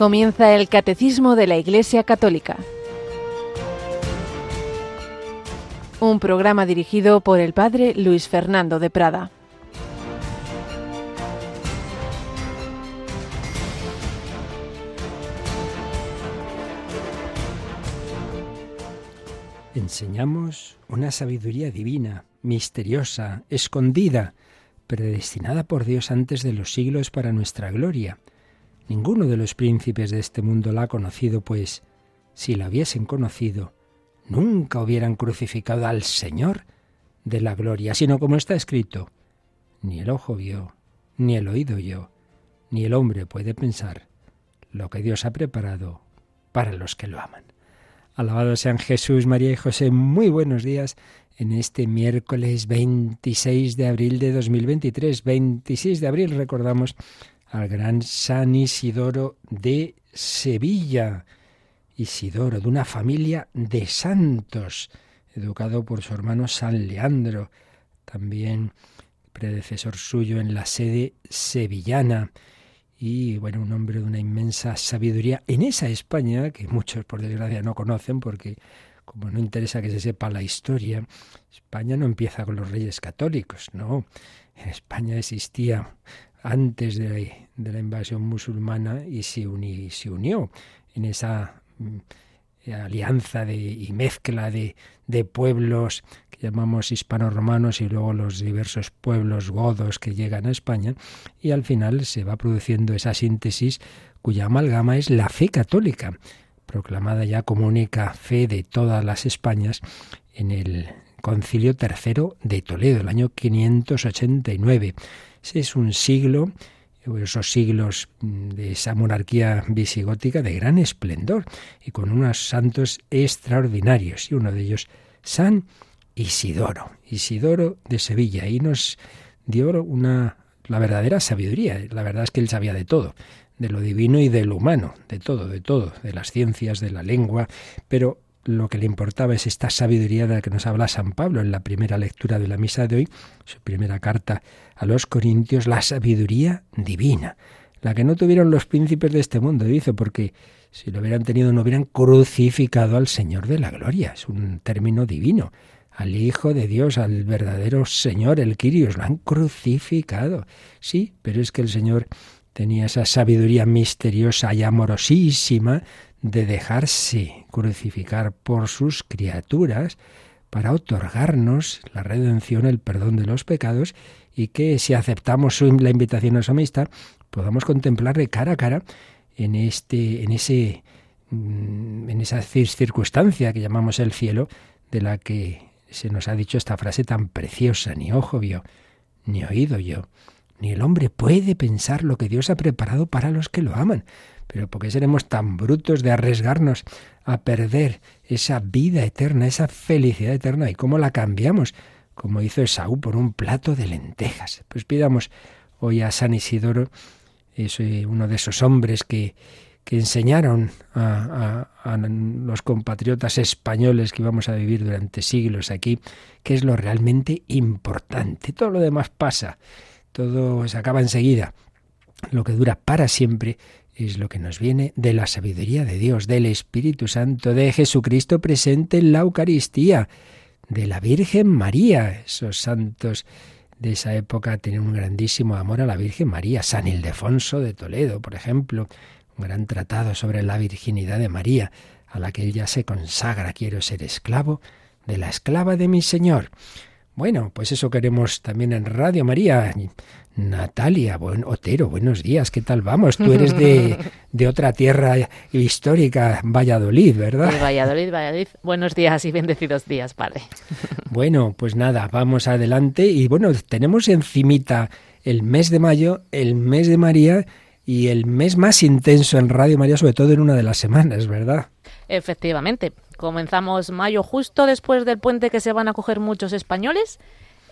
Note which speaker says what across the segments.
Speaker 1: Comienza el Catecismo de la Iglesia Católica. Un programa dirigido por el Padre Luis Fernando de Prada.
Speaker 2: Enseñamos una sabiduría divina, misteriosa, escondida, predestinada por Dios antes de los siglos para nuestra gloria Ninguno de los príncipes de este mundo la ha conocido, pues si la hubiesen conocido, nunca hubieran crucificado al Señor de la gloria, sino como está escrito, ni el ojo vio, ni el oído yo, ni el hombre puede pensar lo que Dios ha preparado para los que lo aman. Alabado sean Jesús, María y José, muy buenos días en este miércoles 26 de abril de 2023. 26 de abril recordamos al gran San Isidoro de Sevilla. Isidoro, de una familia de santos, educado por su hermano San Leandro, también predecesor suyo en la sede sevillana. Y bueno, un hombre de una inmensa sabiduría en esa España, que muchos por desgracia no conocen porque como no interesa que se sepa la historia, España no empieza con los reyes católicos, no. En España existía antes de la, invasión musulmana y se, unió en esa mm, alianza de, y mezcla de, pueblos que llamamos hispano-romanos y luego los diversos pueblos godos que llegan a España y al final se va produciendo esa síntesis cuya amalgama es la fe católica, proclamada ya como única fe de todas las Españas en el Concilio Tercero de Toledo, el año 589. Ese es un siglo, esos siglos de esa monarquía visigótica de gran esplendor y con unos santos extraordinarios. Y uno de ellos, San Isidoro, Isidoro de Sevilla. Y nos dio una, la verdadera sabiduría. La verdad es que él sabía de todo de lo divino y de lo humano, de todo, de todo, de las ciencias, de la lengua, pero lo que le importaba es esta sabiduría de la que nos habla San Pablo en la primera lectura de la misa de hoy, su primera carta a los Corintios, la sabiduría divina, la que no tuvieron los príncipes de este mundo, dice, porque si lo hubieran tenido no hubieran crucificado al Señor de la gloria, es un término divino, al Hijo de Dios, al verdadero Señor, el Quirios, lo han crucificado. Sí, pero es que el Señor tenía esa sabiduría misteriosa y amorosísima de dejarse crucificar por sus criaturas para otorgarnos la redención, el perdón de los pecados y que si aceptamos la invitación a su amistad podamos contemplarle cara a cara en este en ese mm, en esa circunstancia que llamamos el cielo de la que se nos ha dicho esta frase tan preciosa ni ojo vio ni oído yo ni el hombre puede pensar lo que Dios ha preparado para los que lo aman pero ¿por qué seremos tan brutos de arriesgarnos a perder esa vida eterna, esa felicidad eterna? ¿Y cómo la cambiamos? Como hizo Esaú por un plato de lentejas. Pues pidamos hoy a San Isidoro, eh, uno de esos hombres que, que enseñaron a, a, los compatriotas españoles que íbamos a vivir durante siglos aquí, qué es lo realmente importante. Todo lo demás pasa, todo se acaba enseguida. Lo que dura para siempre es lo que nos viene de la sabiduría de Dios, del Espíritu Santo, de Jesucristo presente en la Eucaristía, de la Virgen María. Esos santos de esa época tienen un grandísimo amor a la Virgen María. San Ildefonso de Toledo, por ejemplo, un gran tratado sobre la virginidad de María, a la que ella se consagra. Quiero ser esclavo de la esclava de mi Señor. Bueno, pues eso queremos también en Radio María. Natalia, buen Otero, buenos días, ¿qué tal vamos? Tú eres de, de otra tierra histórica, Valladolid, ¿verdad?
Speaker 3: Valladolid, Valladolid. Buenos días y bendecidos días, Padre.
Speaker 2: Bueno, pues nada, vamos adelante y bueno, tenemos encimita el mes de mayo, el mes de María y el mes más intenso en Radio María, sobre todo en una de las semanas, ¿verdad?
Speaker 3: Efectivamente, comenzamos mayo justo después del puente que se van a coger muchos españoles.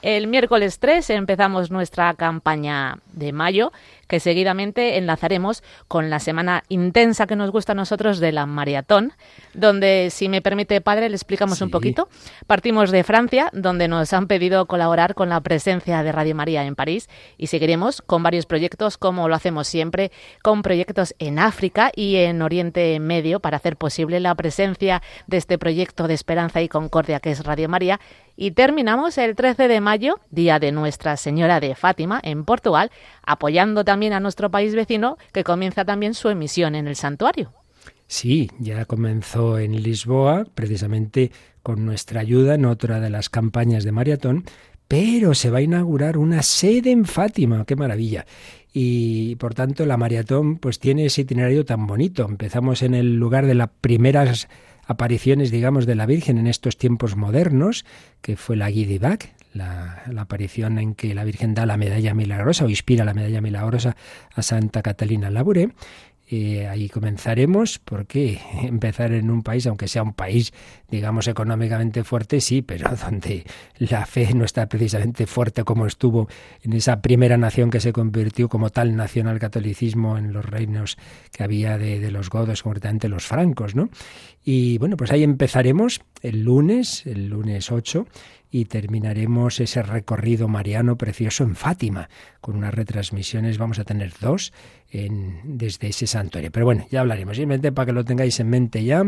Speaker 3: El miércoles 3 empezamos nuestra campaña de mayo que seguidamente enlazaremos con la semana intensa que nos gusta a nosotros de la maratón, donde, si me permite, padre, le explicamos un poquito. Partimos de Francia, donde nos han pedido colaborar con la presencia de Radio María en París y seguiremos con varios proyectos, como lo hacemos siempre, con proyectos en África y en Oriente Medio para hacer posible la presencia de este proyecto de esperanza y concordia que es Radio María. Y terminamos el 13 de mayo, día de Nuestra Señora de Fátima, en Portugal, apoyando también a nuestro país vecino, que comienza también su emisión en el santuario.
Speaker 2: Sí, ya comenzó en Lisboa, precisamente con nuestra ayuda en otra de las campañas de maratón, pero se va a inaugurar una sede en Fátima, qué maravilla. Y por tanto la maratón pues tiene ese itinerario tan bonito. Empezamos en el lugar de las primeras apariciones, digamos, de la Virgen en estos tiempos modernos, que fue la Guy la, aparición en que la Virgen da la medalla milagrosa o inspira la medalla milagrosa a Santa Catalina Labouré. Eh, ahí comenzaremos, porque empezar en un país, aunque sea un país, digamos, económicamente fuerte, sí, pero donde la fe no está precisamente fuerte como estuvo en esa primera nación que se convirtió como tal nacional catolicismo en los reinos que había de, de los godos, concretamente los francos, ¿no? Y bueno, pues ahí empezaremos el lunes, el lunes 8, y terminaremos ese recorrido mariano precioso en Fátima, con unas retransmisiones, vamos a tener dos en, desde ese santuario. Pero bueno, ya hablaremos, simplemente para que lo tengáis en mente ya,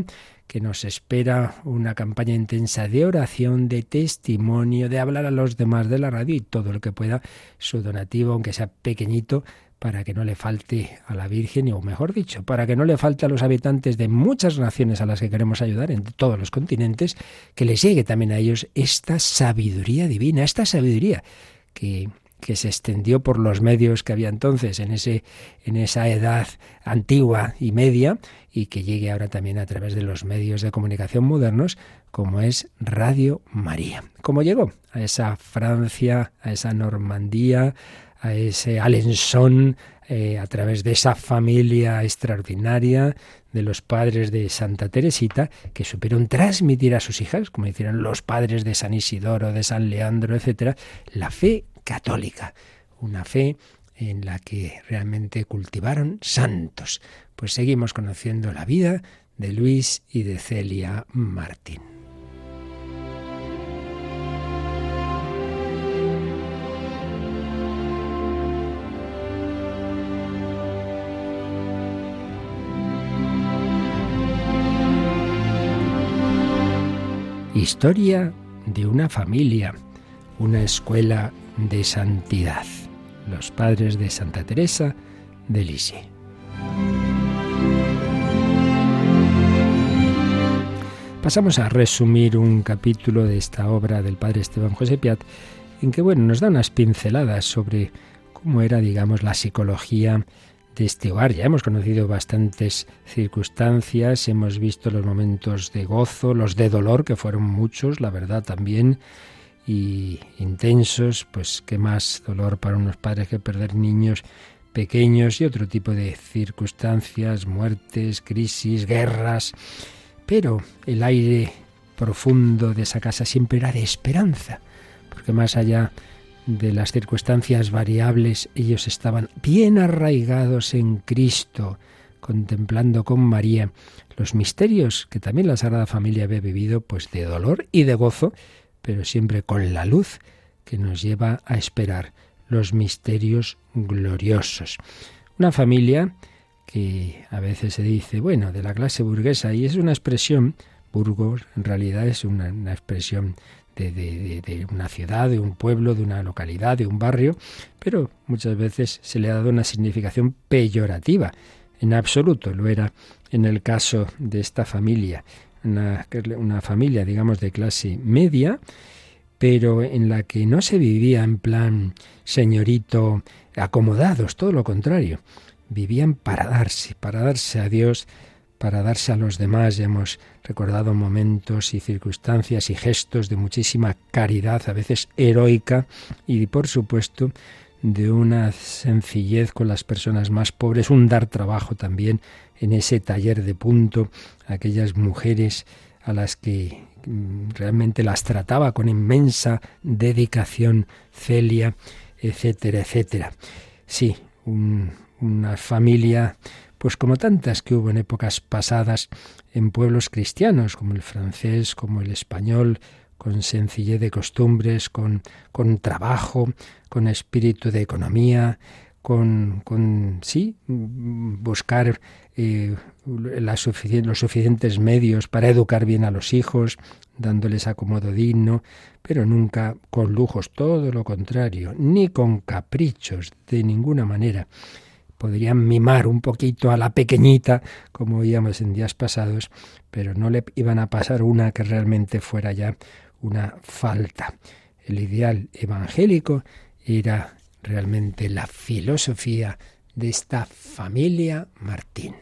Speaker 2: que nos espera una campaña intensa de oración, de testimonio, de hablar a los demás de la radio y todo lo que pueda, su donativo, aunque sea pequeñito, para que no le falte a la Virgen, o mejor dicho, para que no le falte a los habitantes de muchas naciones a las que queremos ayudar, en todos los continentes, que les llegue también a ellos esta sabiduría divina, esta sabiduría que, que se extendió por los medios que había entonces en, ese, en esa edad antigua y media y que llegue ahora también a través de los medios de comunicación modernos como es Radio María. ¿Cómo llegó a esa Francia, a esa Normandía, a ese Alençon, eh, a través de esa familia extraordinaria de los padres de Santa Teresita, que supieron transmitir a sus hijas, como hicieron los padres de San Isidoro, de San Leandro, etcétera, la fe católica, una fe en la que realmente cultivaron santos. Pues seguimos conociendo la vida de Luis y de Celia Martín. Historia de una familia, una escuela de santidad. Los padres de Santa Teresa de Lisieux. Pasamos a resumir un capítulo de esta obra del padre Esteban José Piat, en que bueno, nos da unas pinceladas sobre cómo era, digamos, la psicología de este hogar. Ya hemos conocido bastantes circunstancias, hemos visto los momentos de gozo, los de dolor, que fueron muchos, la verdad también, y intensos, pues qué más dolor para unos padres que perder niños pequeños y otro tipo de circunstancias, muertes, crisis, guerras. Pero el aire profundo de esa casa siempre era de esperanza, porque más allá las circunstancias variables, ellos estaban bien arraigados en Cristo, contemplando con María los misterios que también la Sagrada Familia había vivido, pues de dolor y de gozo, pero siempre con la luz que nos lleva a esperar los misterios gloriosos. Una familia que a veces se dice, bueno, de la clase burguesa, y es una expresión, Burgos en realidad es una, una expresión de, una ciudad, de un pueblo, de una localidad, de un barrio, pero muchas veces se le ha dado una significación peyorativa. En absoluto lo era en el caso de esta familia, una, una familia, digamos, de clase media, pero en la que no se vivía en plan señorito acomodados, todo lo contrario. Vivían para darse, para darse a Dios, para darse a los demás. Ya hemos recordado momentos y circunstancias y gestos de muchísima caridad, a veces heroica, y por supuesto de una sencillez con las personas más pobres, un dar trabajo también en ese taller de punto, aquellas mujeres a las que mm, realmente las trataba con inmensa dedicación Celia, etcétera, etcétera. Sí, una familia, pues como tantas que hubo en épocas pasadas en pueblos cristianos, como el francés, como el español, con sencillez de costumbres, con, con trabajo, con espíritu de economía, con, con sí, buscar eh, los suficientes medios para educar bien a los hijos, dándoles acomodo digno, pero nunca con lujos, todo lo contrario, ni con caprichos de ninguna manera. Podrían mimar un poquito a la pequeñita, como oíamos en días pasados, pero no le iban a pasar una que realmente fuera ya una falta. El ideal evangélico era realmente la filosofía de esta familia Martín.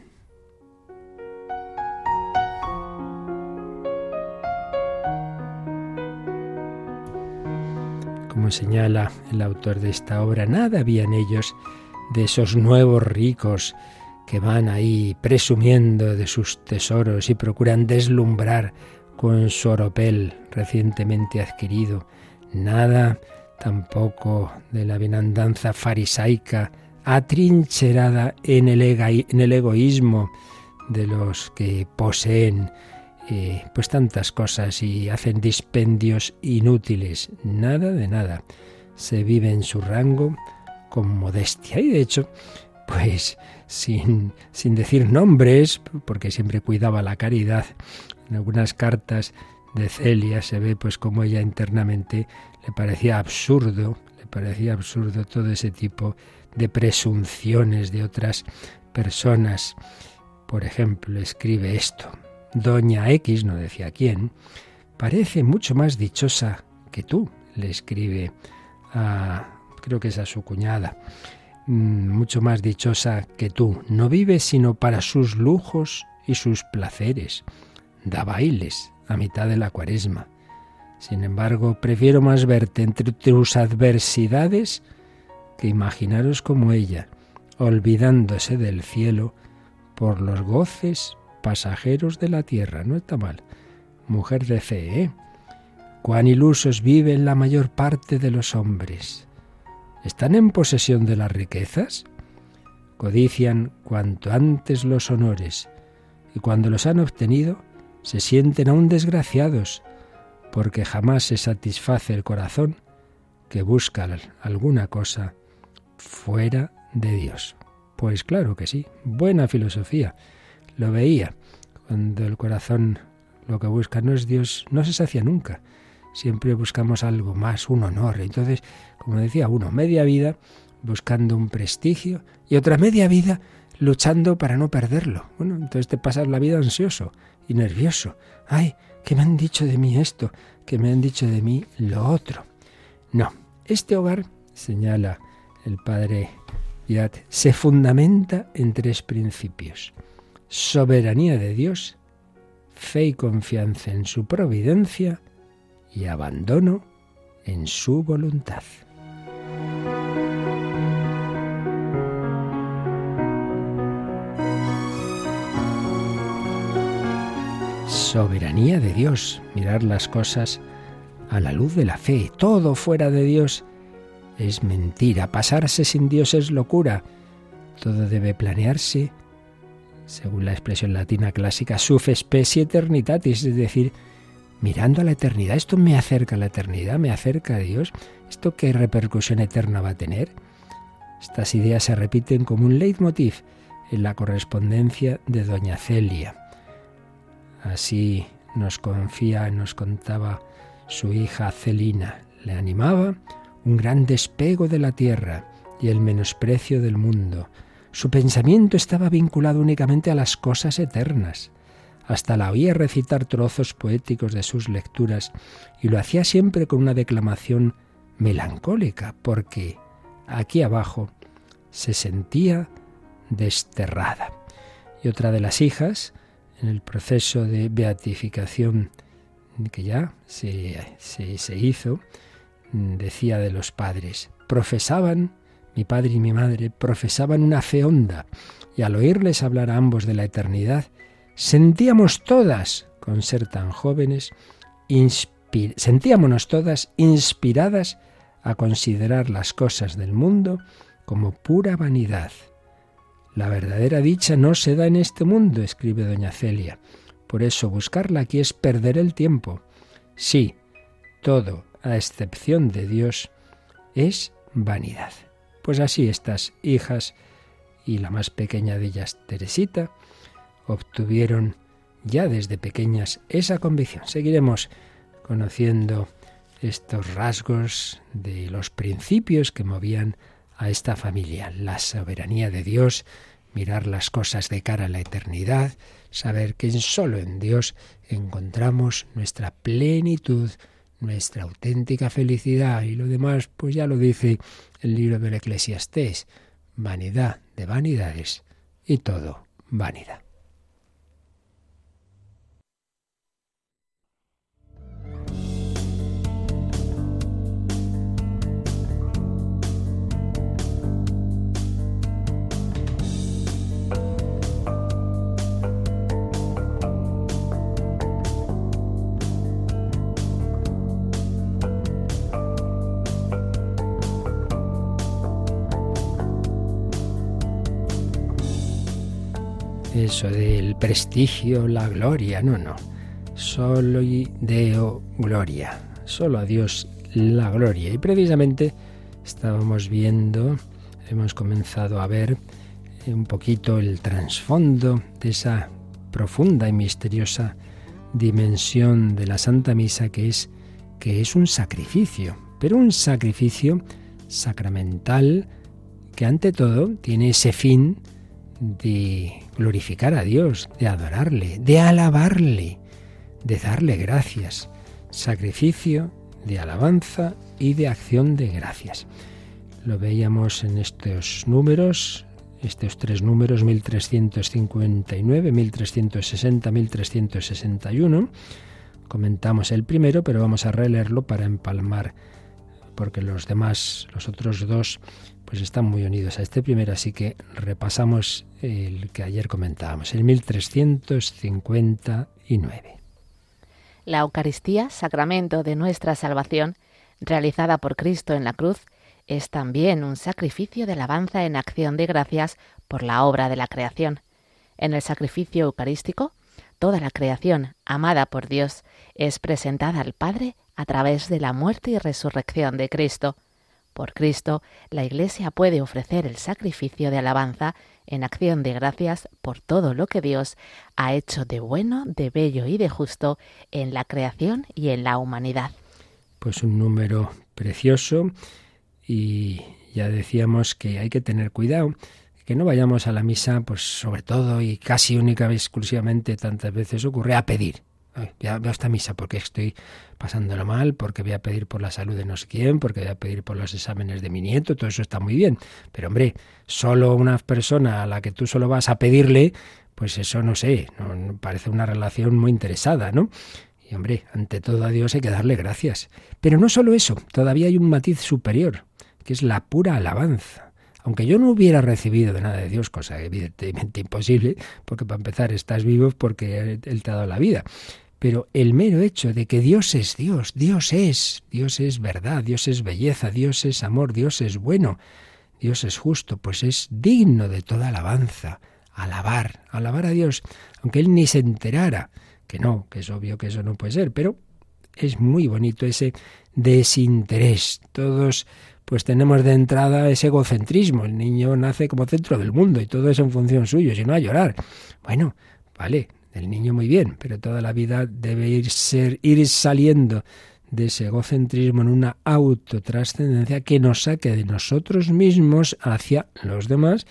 Speaker 2: Como señala el autor de esta obra, nada había en ellos de esos nuevos ricos que van ahí presumiendo de sus tesoros y procuran deslumbrar con su oropel recientemente adquirido. Nada tampoco de la bienandanza farisaica atrincherada en el, egoísmo de los que poseen eh, pues tantas cosas y hacen dispendios inútiles. Nada de nada. Se vive en su rango con modestia y de hecho pues sin, sin decir nombres, porque siempre cuidaba la caridad, en algunas cartas de Celia se ve pues como ella internamente le parecía absurdo, le parecía absurdo todo ese tipo de presunciones de otras personas. Por ejemplo, escribe esto. Doña X, no decía quién, parece mucho más dichosa que tú, le escribe a, creo que es a su cuñada, mm, mucho más dichosa que tú. No vive sino para sus lujos y sus placeres. Da bailes a mitad de la cuaresma sin embargo, prefiero más verte entre tus adversidades que imaginaros como ella, olvidándose del cielo por los goces pasajeros de la tierra. No está mal. Mujer de fe, ¿eh? Cuán ilusos viven la mayor parte de los hombres. ¿Están en posesión de las riquezas? Codician cuanto antes los honores, y cuando los han obtenido, se sienten aún desgraciados, porque jamás se satisface el corazón que busca alguna cosa fuera de Dios. Pues claro que sí, buena filosofía. Lo veía. Cuando el corazón lo que busca no es Dios, no se sacia nunca. Siempre buscamos algo más, un honor. Entonces, como decía uno, media vida buscando un prestigio y otra media vida luchando para no perderlo. Bueno, entonces te pasas la vida ansioso y nervioso. Ay, que me han dicho de mí esto, que me han dicho de mí lo otro. No, este hogar, señala el padre Pirat, se fundamenta en tres principios. Soberanía de Dios, fe y confianza en su providencia y abandono en su voluntad. soberanía de Dios, mirar las cosas a la luz de la fe. Todo fuera de Dios es mentira, pasarse sin Dios es locura. Todo debe planearse, según la expresión latina clásica, suf specie eternitatis, es decir, mirando a la eternidad. Esto me acerca a la eternidad, me acerca a Dios. ¿Esto qué repercusión eterna va a tener? Estas ideas se repiten como un leitmotiv en la correspondencia de Doña Celia. Así nos confía, nos contaba su hija Celina. Le animaba un gran despego de la tierra y el menosprecio del mundo. Su pensamiento estaba vinculado únicamente a las cosas eternas. Hasta la oía recitar trozos poéticos de sus lecturas y lo hacía siempre con una declamación melancólica, porque aquí abajo se sentía desterrada. Y otra de las hijas, en el proceso de beatificación que ya se, se, hizo, decía de los padres, profesaban, mi padre y mi madre, profesaban una fe honda, y al oírles hablar a ambos de la eternidad, sentíamos todas, con ser tan jóvenes, sentíamonos todas inspiradas a considerar las cosas del mundo como pura vanidad. La verdadera dicha no se da en este mundo, escribe doña Celia. Por eso buscarla aquí es perder el tiempo. Sí, todo, a excepción de Dios, es vanidad. Pues así estas hijas y la más pequeña de ellas, Teresita, obtuvieron ya desde pequeñas esa convicción. Seguiremos conociendo estos rasgos de los principios que movían a esta familia, la soberanía de Dios, mirar las cosas de cara a la eternidad, saber que solo en Dios encontramos nuestra plenitud, nuestra auténtica felicidad y lo demás, pues ya lo dice el libro del Eclesiastés, vanidad de vanidades y todo vanidad. Eso del prestigio, la gloria, no, no. Solo y Deo gloria, solo a Dios la gloria. Y precisamente estábamos viendo, hemos comenzado a ver un poquito el trasfondo de esa profunda y misteriosa dimensión de la Santa Misa que es que es un sacrificio, pero un sacrificio sacramental que ante todo tiene ese fin de glorificar a Dios, de adorarle, de alabarle, de darle gracias. Sacrificio de alabanza y de acción de gracias. Lo veíamos en estos números, estos tres números 1359, 1360, 1361. Comentamos el primero, pero vamos a releerlo para empalmar, porque los demás, los otros dos, pues están muy unidos a este primero, así que repasamos el que ayer comentábamos, el 1359.
Speaker 3: La Eucaristía, sacramento de nuestra salvación, realizada por Cristo en la cruz, es también un sacrificio de alabanza en acción de gracias por la obra de la creación. En el sacrificio eucarístico, toda la creación, amada por Dios, es presentada al Padre a través de la muerte y resurrección de Cristo. Por Cristo, la Iglesia puede ofrecer el sacrificio de alabanza en acción de gracias por todo lo que Dios ha hecho de bueno, de bello y de justo en la creación y en la humanidad.
Speaker 2: Pues un número precioso y ya decíamos que hay que tener cuidado que no vayamos a la misa, pues sobre todo y casi única exclusivamente tantas veces ocurre a pedir voy a, esta misa porque estoy pasándolo mal, porque voy a pedir por la salud de no sé quién, porque voy a pedir por los exámenes de mi nieto, todo eso está muy bien. Pero hombre, solo una persona a la que tú solo vas a pedirle, pues eso no sé, parece una relación muy interesada, ¿no? Y hombre, ante todo a Dios hay que darle gracias. Pero no solo eso, todavía hay un matiz superior, que es la pura alabanza aunque yo no hubiera recibido de nada de Dios, cosa evidentemente imposible, porque para empezar estás vivo porque Él te ha dado la vida. Pero el mero hecho de que Dios es Dios, Dios es, Dios es verdad, Dios es belleza, Dios es amor, Dios es bueno, Dios es justo, pues es digno de toda alabanza. Alabar, alabar a Dios, aunque Él ni se enterara, que no, que es obvio que eso no puede ser, pero es muy bonito ese desinterés. Todos pues tenemos de entrada ese egocentrismo. El niño nace como centro del mundo y todo es en función suyo, si no a llorar. Bueno, vale, el niño muy bien, pero toda la vida debe ir, ser, ir saliendo de ese egocentrismo en una autotrascendencia que nos saque de nosotros mismos hacia los demás,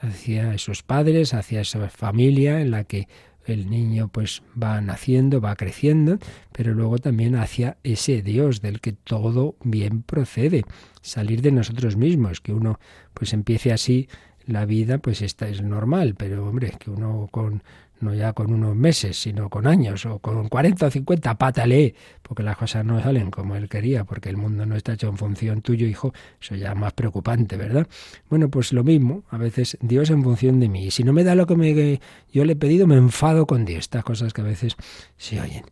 Speaker 2: hacia esos padres, hacia esa familia en la que el niño pues va naciendo, va creciendo, pero luego también hacia ese Dios del que todo bien procede, salir de nosotros mismos, que uno pues empiece así la vida, pues esta es normal, pero hombre, que uno con no ya con unos meses, sino con años o con 40 o 50, pátale, porque las cosas no salen como él quería, porque el mundo no está hecho en función tuyo, hijo, eso ya es más preocupante, ¿verdad? Bueno, pues lo mismo, a veces Dios en función de mí, y si no me da lo que me, yo le he pedido, me enfado con Dios, estas cosas que a veces se oyen.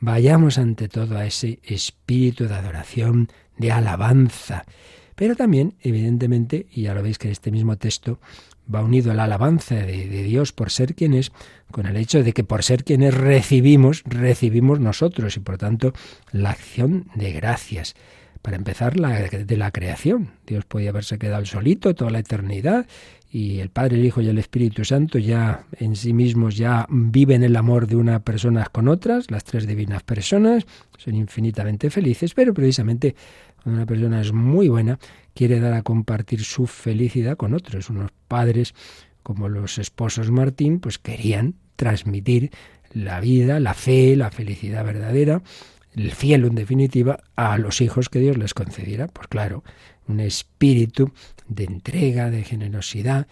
Speaker 2: Vayamos ante todo a ese espíritu de adoración, de alabanza, pero también, evidentemente, y ya lo veis que en este mismo texto va unido a la alabanza de, Dios por ser quien es, con el hecho de que por ser quienes recibimos, recibimos nosotros y por tanto la acción de gracias. Para empezar, la de la creación. Dios podía haberse quedado solito toda la eternidad y el Padre, el Hijo y el Espíritu Santo ya en sí mismos ya viven el amor de unas personas con otras, las tres divinas personas, son infinitamente felices, pero precisamente cuando una persona es muy buena, quiere dar a compartir su felicidad con otros. Unos padres, como los esposos Martín, pues querían transmitir la vida, la fe, la felicidad verdadera, el cielo en definitiva, a los hijos que Dios les concediera. Pues claro, un espíritu de entrega, de generosidad,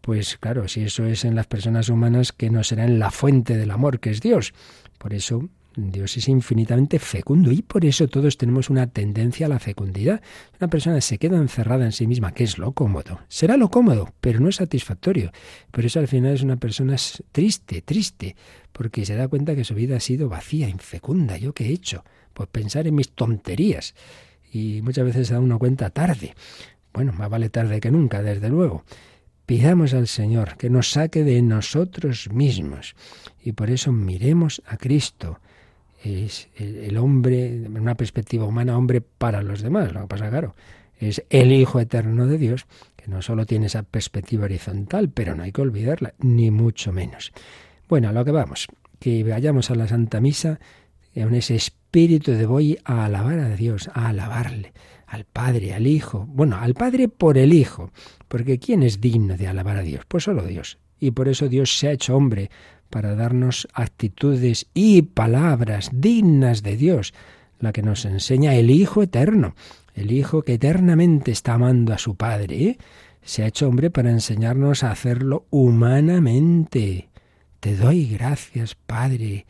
Speaker 2: pues claro, si eso es en las personas humanas, que no será en la fuente del amor que es Dios. Por eso Dios es infinitamente fecundo y por eso todos tenemos una tendencia a la fecundidad. Una persona se queda encerrada en sí misma, que es lo cómodo. Será lo cómodo, pero no es satisfactorio. Por eso al final es una persona triste, triste, porque se da cuenta que su vida ha sido vacía, infecunda. ¿Yo qué he hecho? Pues pensar en mis tonterías. Y muchas veces se da uno cuenta tarde. Bueno, más vale tarde que nunca, desde luego. Pidamos al Señor que nos saque de nosotros mismos y por eso miremos a Cristo es el hombre, en una perspectiva humana, hombre para los demás. Lo que pasa, claro, es el Hijo eterno de Dios, que no solo tiene esa perspectiva horizontal, pero no hay que olvidarla, ni mucho menos. Bueno, a lo que vamos, que vayamos a la Santa Misa con ese espíritu de voy a alabar a Dios, a alabarle, al Padre, al Hijo. Bueno, al Padre por el Hijo, porque ¿quién es digno de alabar a Dios? Pues solo Dios. Y por eso Dios se ha hecho hombre, para darnos actitudes y palabras dignas de Dios, la que nos enseña el Hijo eterno, el Hijo que eternamente está amando a su Padre. ¿eh? Se ha hecho hombre para enseñarnos a hacerlo humanamente. Te doy gracias, Padre,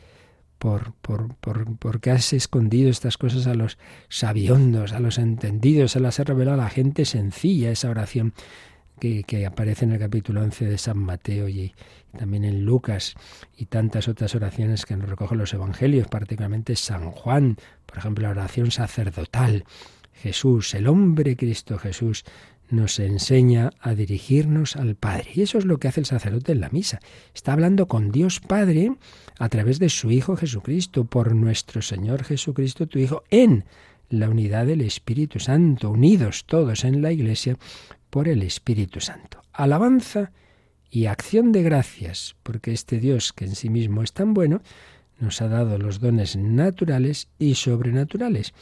Speaker 2: por, por, por, porque has escondido estas cosas a los sabiondos, a los entendidos, se las has revelado a la gente sencilla, esa oración que, aparece en el capítulo 11 de San Mateo y, también en Lucas y tantas otras oraciones que nos recogen los evangelios, particularmente San Juan, por ejemplo, la oración sacerdotal. Jesús, el hombre Cristo Jesús, nos enseña a dirigirnos al Padre. Y eso es lo que hace el sacerdote en la misa. Está hablando con Dios Padre a través de su Hijo Jesucristo, por nuestro Señor Jesucristo, tu Hijo, en la unidad del Espíritu Santo, unidos todos en la Iglesia por el Espíritu Santo. Alabanza y acción de gracias, porque este Dios que en sí mismo es tan bueno, nos ha dado los dones naturales y sobrenaturales.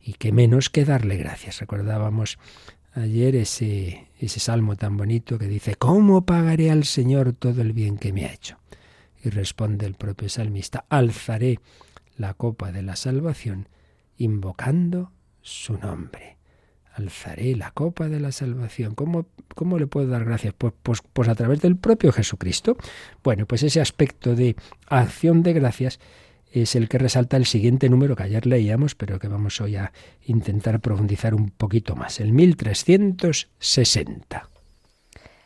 Speaker 2: Y qué menos que darle gracias. Recordábamos ayer ese, ese salmo tan bonito que dice, ¿cómo pagaré al Señor todo el bien que me ha hecho? Y responde el propio salmista, alzaré la copa de la salvación invocando su nombre alzaré la copa de la salvación. ¿Cómo, cómo le puedo dar gracias? Pues, pues, pues, a través del propio Jesucristo. Bueno, pues ese aspecto de acción de gracias es el que resalta el siguiente número que ayer leíamos, pero que vamos hoy a intentar profundizar un poquito más, el 1360.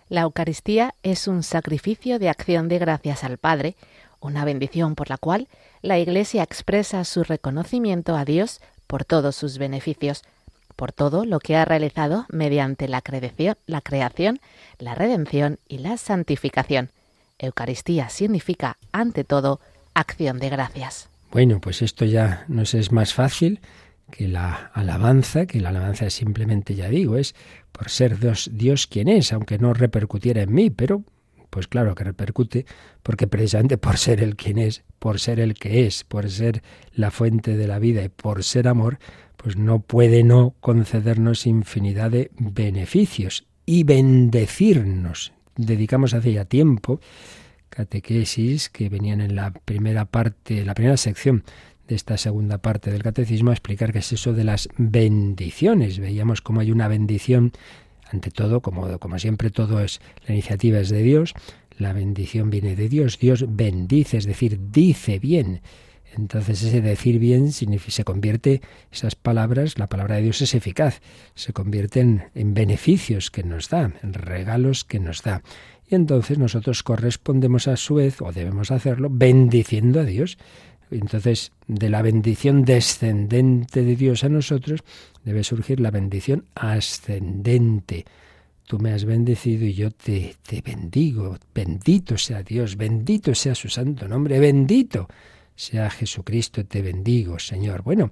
Speaker 3: La Eucaristía es un sacrificio de acción de gracias al Padre, una bendición por la cual la Iglesia expresa su reconocimiento a Dios por todos sus beneficios, por todo lo que ha realizado mediante la, la creación, la redención y la santificación. Eucaristía significa, ante todo, acción de gracias.
Speaker 2: Bueno, pues esto ya nos es más fácil que la alabanza, que la alabanza es simplemente, ya digo, es por ser Dios, Dios quien es, aunque no repercutiera en mí, pero pues claro que repercute, porque precisamente por ser el quien es, por ser el que es, por ser la fuente de la vida y por ser amor, pues no puede no concedernos infinidad de beneficios y bendecirnos. Dedicamos hace ya tiempo catequesis que venían en la primera parte, la primera sección de esta segunda parte del catecismo a explicar qué es eso de las bendiciones. Veíamos cómo hay una bendición ante todo, como, como siempre todo es la iniciativa es de Dios, La bendición viene de Dios. Dios bendice, es decir, dice bien. Entonces ese decir bien se convierte, esas palabras, la palabra de Dios es eficaz, se convierten en beneficios que nos da, en regalos que nos da. Y entonces nosotros correspondemos a su vez, o debemos hacerlo, bendiciendo a Dios. Entonces, de la bendición descendente de Dios a nosotros, debe surgir la bendición ascendente. Tú me has bendecido y yo te, te bendigo. Bendito sea Dios, bendito sea su santo nombre, bendito sea Jesucristo, te bendigo, Señor. Bueno,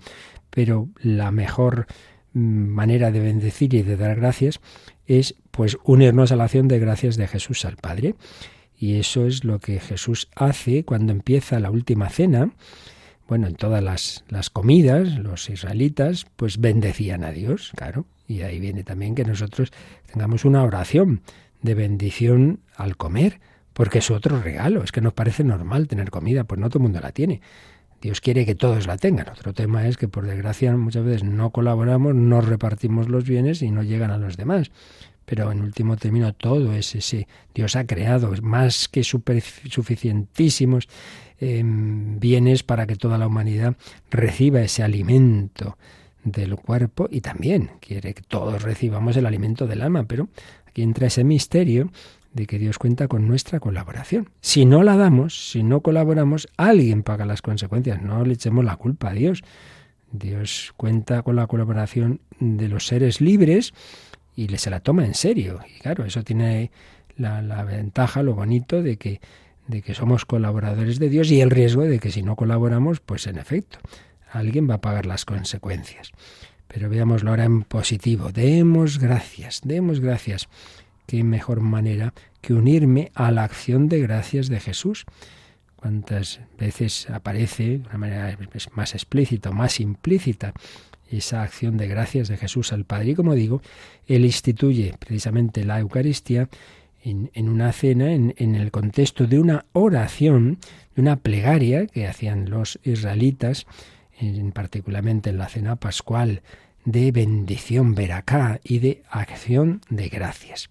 Speaker 2: pero la mejor mm, manera de bendecir y de dar gracias es pues unirnos a la acción de gracias de Jesús al Padre. Y eso es lo que Jesús hace cuando empieza la última cena. Bueno, en todas las, las comidas, los israelitas pues bendecían a Dios, claro. Y ahí viene también que nosotros tengamos una oración de bendición al comer porque es otro regalo. Es que nos parece normal tener comida, pues no todo el mundo la tiene. Dios quiere que todos la tengan. Otro tema es que por desgracia muchas veces no colaboramos, no repartimos los bienes y no llegan a los demás. Pero en último término todo es ese. Dios ha creado más que suficientísimos em, bienes para que toda la humanidad reciba ese alimento del cuerpo y también quiere que todos recibamos el alimento del alma. Pero aquí entra ese misterio de que Dios cuenta con nuestra colaboración. Si no la damos, si no colaboramos, alguien paga las consecuencias. No le echemos la culpa a Dios. Dios cuenta con la colaboración de los seres libres y se la toma en serio. Y claro, eso tiene la, ventaja, lo bonito de que, de que somos colaboradores de Dios y el riesgo de que si no colaboramos, pues en efecto, alguien va a pagar las consecuencias. Pero veámoslo ahora en positivo. Demos gracias, demos gracias qué mejor manera que unirme a la acción de gracias de Jesús. Cuántas veces aparece de una manera más explícita más implícita esa acción de gracias de Jesús al Padre. Y como digo, Él instituye precisamente la Eucaristía en, una cena, en, en, el contexto de una oración, de una plegaria que hacían los israelitas, en, particularmente en la cena pascual, de bendición veracá y de acción de gracias.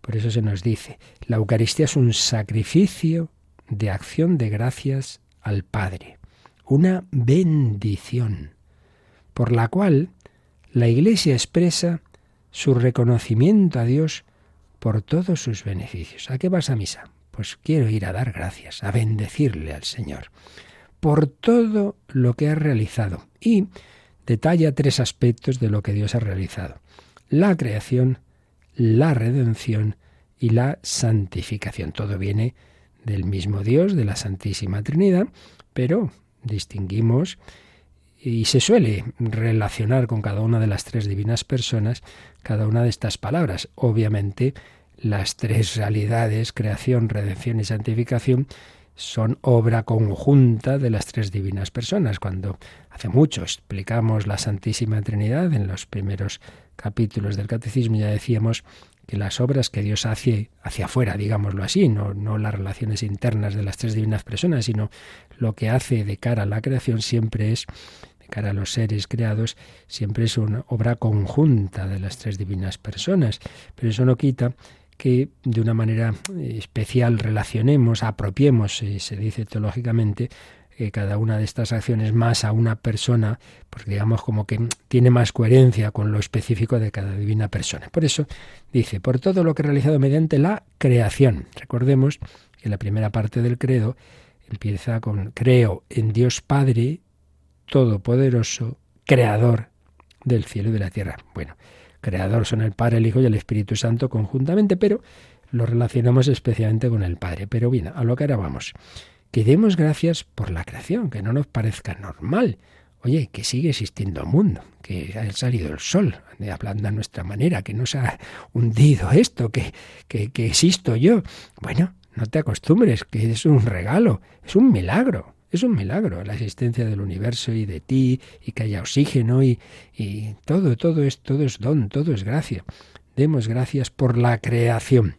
Speaker 2: Por eso se nos dice, la Eucaristía es un sacrificio de acción de gracias al Padre, una bendición, por la cual la Iglesia expresa su reconocimiento a Dios por todos sus beneficios. ¿A qué vas a misa? Pues quiero ir a dar gracias, a bendecirle al Señor por todo lo que ha realizado y detalla tres aspectos de lo que Dios ha realizado. La creación, la redención y la santificación. Todo viene del mismo Dios, de la Santísima Trinidad, pero distinguimos y se suele relacionar con cada una de las tres divinas personas cada una de estas palabras. Obviamente, las tres realidades, creación, redención y santificación, son obra conjunta de las tres divinas personas. Cuando hace mucho explicamos la Santísima Trinidad en los primeros capítulos del Catecismo, ya decíamos que las obras que Dios hace hacia afuera, digámoslo así, no, no las relaciones internas de las tres divinas personas, sino lo que hace de cara a la creación siempre es, de cara a los seres creados, siempre es una obra conjunta de las tres divinas personas. Pero eso no quita que de una manera especial relacionemos, apropiemos, eh, se dice teológicamente, eh, cada una de estas acciones más a una persona, porque digamos como que tiene más coherencia con lo específico de cada divina persona. Por eso dice, por todo lo que he realizado mediante la creación. Recordemos que la primera parte del credo empieza con creo en Dios Padre Todopoderoso, Creador del cielo y de la tierra. Bueno, creador son el Padre, el Hijo y el Espíritu Santo conjuntamente, pero lo relacionamos especialmente con el Padre. Pero bien, a lo que ahora vamos. Que demos gracias por la creación, que no nos parezca normal. Oye, que sigue existiendo mundo, que ha salido el sol, hablando a nuestra manera, que no se ha hundido esto, que, que, que existo yo. Bueno, no te acostumbres, que es un regalo, es un milagro. Es un milagro la existencia del universo y de ti, y que haya oxígeno y, y todo, todo es, todo es don, todo es gracia. Demos gracias por la creación,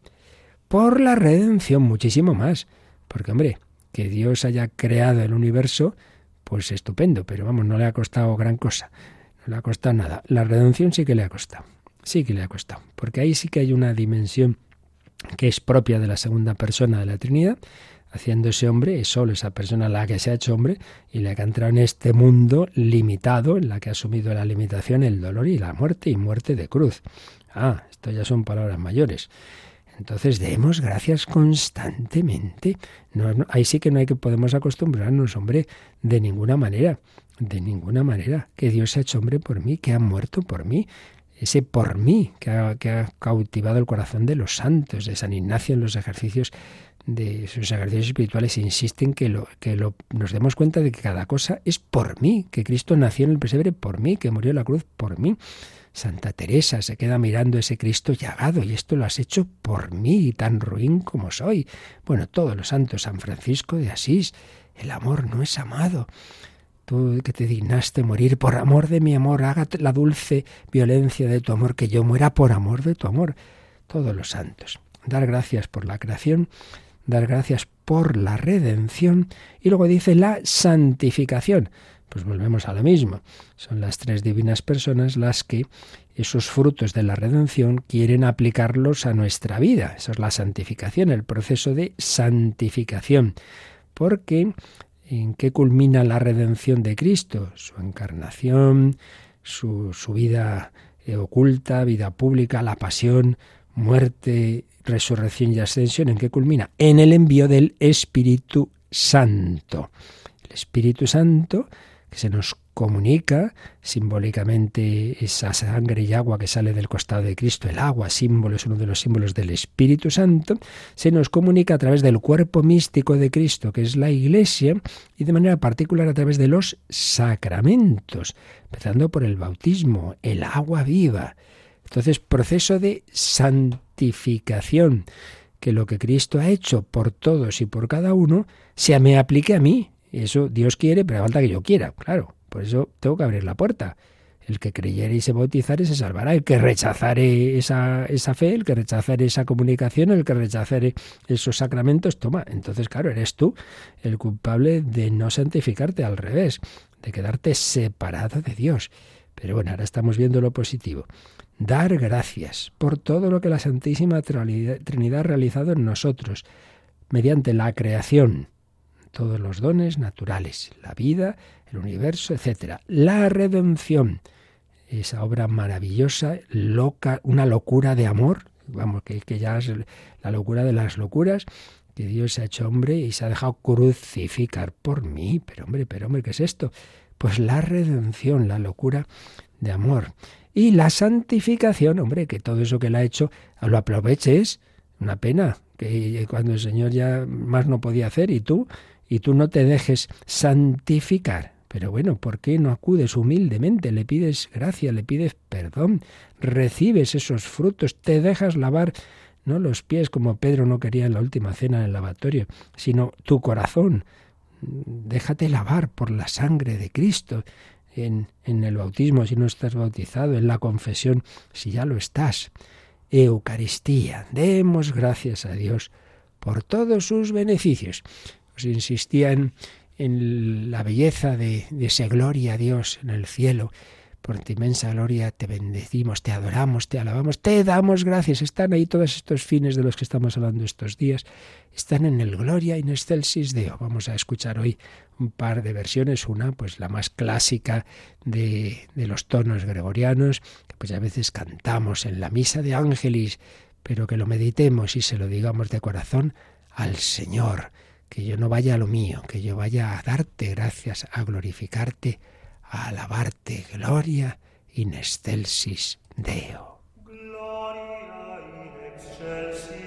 Speaker 2: por la redención, muchísimo más. Porque, hombre, que Dios haya creado el universo, pues estupendo, pero vamos, no le ha costado gran cosa, no le ha costado nada. La redención sí que le ha costado, sí que le ha costado, porque ahí sí que hay una dimensión que es propia de la segunda persona de la Trinidad, haciendo ese hombre, es solo esa persona la que se ha hecho hombre y la que ha entrado en este mundo limitado, en la que ha asumido la limitación, el dolor y la muerte y muerte de cruz. Ah, esto ya son palabras mayores. Entonces demos gracias constantemente. No, ahí sí que no hay que podemos acostumbrarnos, hombre, de ninguna manera, de ninguna manera, que Dios se ha hecho hombre por mí, que ha muerto por mí, ese por mí que ha cautivado el corazón de los santos, de San Ignacio en los ejercicios de sus ejercicios espirituales insisten que, lo, que lo, nos demos cuenta de que cada cosa es por mí, que Cristo nació en el pesebre por mí, que murió en la cruz por mí. Santa Teresa se queda mirando ese Cristo llagado y esto lo has hecho por mí, tan ruin como soy. Bueno, todos los santos, San Francisco de Asís, el amor no es amado. Tú que te dignaste morir por amor de mi amor, haga la dulce violencia de tu amor, que yo muera por amor de tu amor. Todos los santos. Dar gracias por la creación, dar gracias por la redención y luego dice la santificación. Pues volvemos a lo mismo. Son las tres divinas personas las que esos frutos de la redención quieren aplicarlos a nuestra vida. Eso es la santificación, el proceso de santificación. Porque ¿en qué culmina la redención de Cristo? Su encarnación, su, su vida eh, oculta, vida pública, la pasión, muerte, resurrección y ascensión. ¿En qué culmina? En el envío del Espíritu Santo. El Espíritu Santo que se nos comunica simbólicamente esa sangre y agua que sale del costado de Cristo, el agua, símbolo, es uno de los símbolos del Espíritu Santo, se nos comunica a través del cuerpo místico de Cristo, que es la Iglesia, y de manera particular a través de los sacramentos, empezando por el bautismo, el agua viva. Entonces, proceso de santificación, que lo que Cristo ha hecho por todos y por cada uno, se me aplique a mí, eso Dios quiere, pero falta que yo quiera, claro. Por eso tengo que abrir la puerta. El que creyere y se bautizare se salvará. El que rechazare esa, esa fe, el que rechazare esa comunicación, el que rechazare esos sacramentos, toma. Entonces, claro, eres tú el culpable de no santificarte al revés, de quedarte separado de Dios. Pero bueno, ahora estamos viendo lo positivo. Dar gracias por todo lo que la Santísima Trinidad ha realizado en nosotros, mediante la creación, todos los dones naturales, la vida, el universo, etc. La redención, esa obra maravillosa, loca, una locura de amor, vamos, que, que ya es la locura de las locuras, que Dios se ha hecho hombre y se ha dejado crucificar por mí. Pero hombre, pero hombre, ¿qué es esto? Pues la redención, la locura de amor. Y la santificación, hombre, que todo eso que él ha hecho lo aproveches. Una pena, que cuando el Señor ya más no podía hacer y tú y tú no te dejes santificar. Pero bueno, ¿por qué no acudes humildemente? Le pides gracia, le pides perdón, recibes esos frutos, te dejas lavar no los pies como Pedro no quería en la última cena en el lavatorio, sino tu corazón. Déjate lavar por la sangre de Cristo en, en el bautismo si no estás bautizado, en la confesión si ya lo estás. Eucaristía. Demos gracias a Dios por todos sus beneficios pues insistía en, la belleza de, de esa gloria a Dios en el cielo. Por tu inmensa gloria te bendecimos, te adoramos, te alabamos, te damos gracias. Están ahí todos estos fines de los que estamos hablando estos días. Están en el Gloria in excelsis Deo. Vamos a escuchar hoy un par de versiones. Una, pues la más clásica de, de los tonos gregorianos, que pues a veces cantamos en la misa de Ángelis, pero que lo meditemos y se lo digamos de corazón al Señor que yo no vaya a lo mío, que yo vaya a darte gracias, a glorificarte, a alabarte, gloria in excelsis Deo. Gloria in excelsis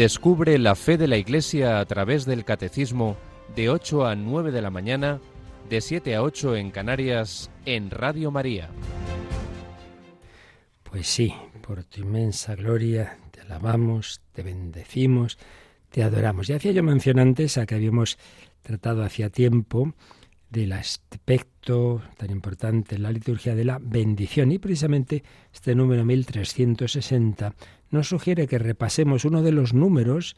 Speaker 4: Descubre la fe de la Iglesia a través del Catecismo de 8 a 9 de la mañana, de 7 a 8 en Canarias, en Radio María.
Speaker 2: Pues sí, por tu inmensa gloria te alabamos, te bendecimos, te adoramos. Ya hacía yo mención antes a que habíamos tratado hacía tiempo del aspecto tan importante en la liturgia de la bendición y precisamente este número 1360 nos sugiere que repasemos uno de los números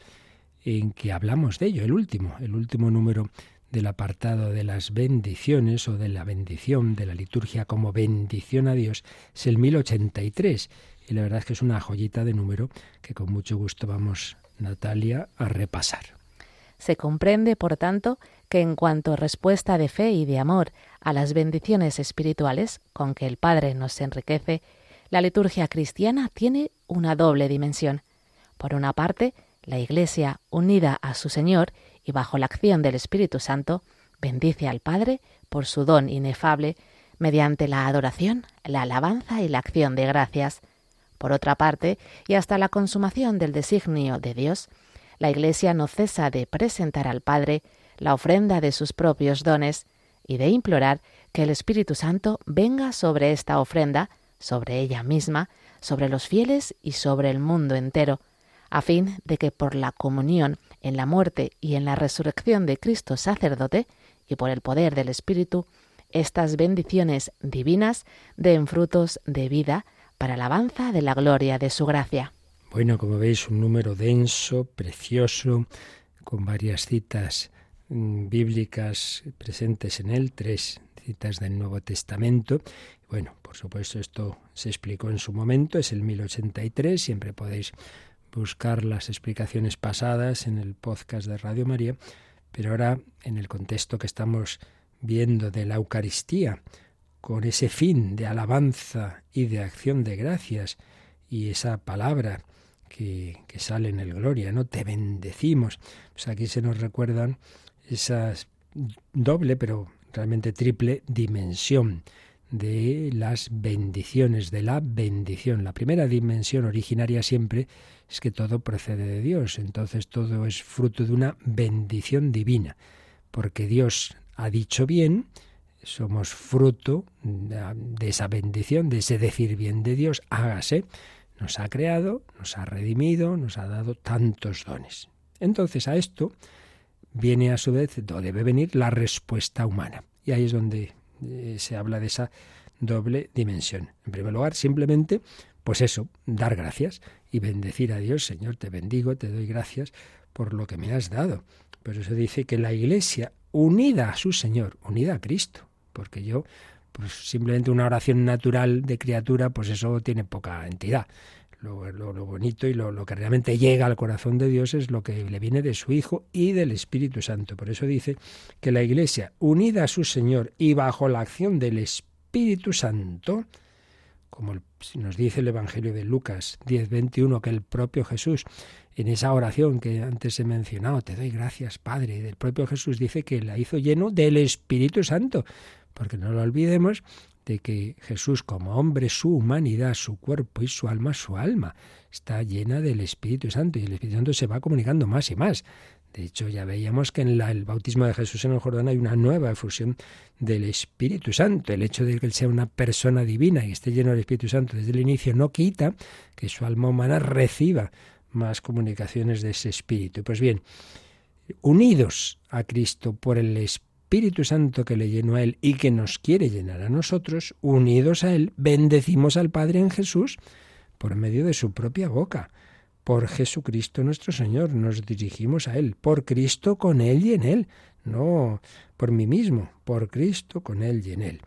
Speaker 2: en que hablamos de ello, el último, el último número del apartado de las bendiciones o de la bendición de la liturgia como bendición a Dios es el 1083 y la verdad es que es una joyita de número que con mucho gusto vamos, Natalia, a repasar.
Speaker 3: Se comprende, por tanto, que en cuanto respuesta de fe y de amor a las bendiciones espirituales con que el Padre nos enriquece, la liturgia cristiana tiene una doble dimensión. Por una parte, la Iglesia, unida a su Señor y bajo la acción del Espíritu Santo, bendice al Padre por su don inefable mediante la adoración, la alabanza y la acción de gracias. Por otra parte, y hasta la consumación del designio de Dios, la Iglesia no cesa de presentar al Padre la ofrenda de sus propios dones y de implorar que el Espíritu Santo venga sobre esta ofrenda sobre ella misma, sobre los fieles y sobre el mundo entero, a fin de que por la comunión en la muerte y en la resurrección de Cristo sacerdote, y por el poder del Espíritu, estas bendiciones divinas den frutos de vida para alabanza de la gloria de su gracia.
Speaker 2: Bueno, como veis, un número denso, precioso, con varias citas mm, bíblicas presentes en él, tres citas del Nuevo Testamento. Bueno, por supuesto, esto se explicó en su momento, es el 1083, siempre podéis buscar las explicaciones pasadas en el podcast de Radio María, pero ahora en el contexto que estamos viendo de la Eucaristía, con ese fin de alabanza y de acción de gracias, y esa palabra que, que sale en el Gloria, ¿no? Te bendecimos. Pues aquí se nos recuerdan esas doble, pero realmente triple dimensión de las bendiciones, de la bendición. La primera dimensión originaria siempre es que todo procede de Dios, entonces todo es fruto de una bendición divina, porque Dios ha dicho bien, somos fruto de esa bendición, de ese decir bien de Dios, hágase, nos ha creado, nos ha redimido, nos ha dado tantos dones. Entonces a esto viene a su vez, o debe venir, la respuesta humana. Y ahí es donde eh, se habla de esa doble dimensión. En primer lugar, simplemente, pues eso, dar gracias y bendecir a Dios. Señor, te bendigo, te doy gracias por lo que me has dado. Pero eso dice que la Iglesia, unida a su Señor, unida a Cristo, porque yo, pues simplemente una oración natural de criatura, pues eso tiene poca entidad lo, bonito y lo, que realmente llega al corazón de Dios es lo que le viene de su Hijo y del Espíritu Santo. Por eso dice que la Iglesia, unida a su Señor y bajo la acción del Espíritu Santo, como nos dice el Evangelio de Lucas 10, 21, que el propio Jesús, en esa oración que antes he mencionado, te doy gracias, Padre, del propio Jesús dice que la hizo lleno del Espíritu Santo, porque no lo olvidemos de que Jesús como hombre, su humanidad, su cuerpo y su alma, su alma, está llena del Espíritu Santo y el Espíritu Santo se va comunicando más y más. De hecho, ya veíamos que en el bautismo de Jesús en el Jordán hay una nueva efusión del Espíritu Santo. El hecho de que él sea una persona divina y esté lleno del Espíritu Santo desde el inicio no quita que su alma humana reciba más comunicaciones de ese Espíritu. Pues bien, unidos a Cristo por el Espíritu, Espíritu Santo que le llenó a él y que nos quiere llenar a nosotros, unidos a él, bendecimos al Padre en Jesús por medio de su propia boca. Por Jesucristo nuestro Señor nos dirigimos a Él, por Cristo con Él y en Él, no por mí mismo, por Cristo con Él y en Él.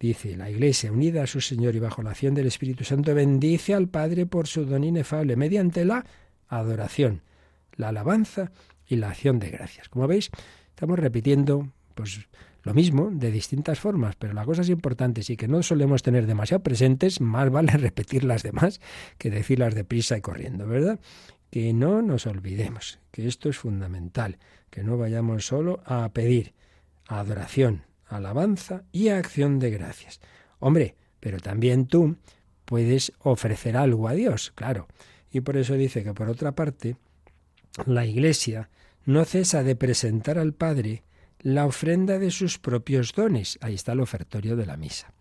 Speaker 2: Dice, la Iglesia, unida a su Señor y bajo la acción del Espíritu Santo, bendice al Padre por su don inefable, mediante la adoración, la alabanza y la acción de gracias. Como veis, estamos repitiendo pues lo mismo de distintas formas, pero la cosa es importante, y que no solemos tener demasiado presentes, más vale repetir las demás que decirlas deprisa y corriendo, ¿verdad? Que no nos olvidemos, que esto es fundamental, que no vayamos solo a pedir adoración, alabanza y acción de gracias. Hombre, pero también tú puedes ofrecer algo a Dios, claro. Y por eso dice que por otra parte, la Iglesia no cesa de presentar al Padre la ofrenda de sus propios dones, ahí está el ofertorio de la misa,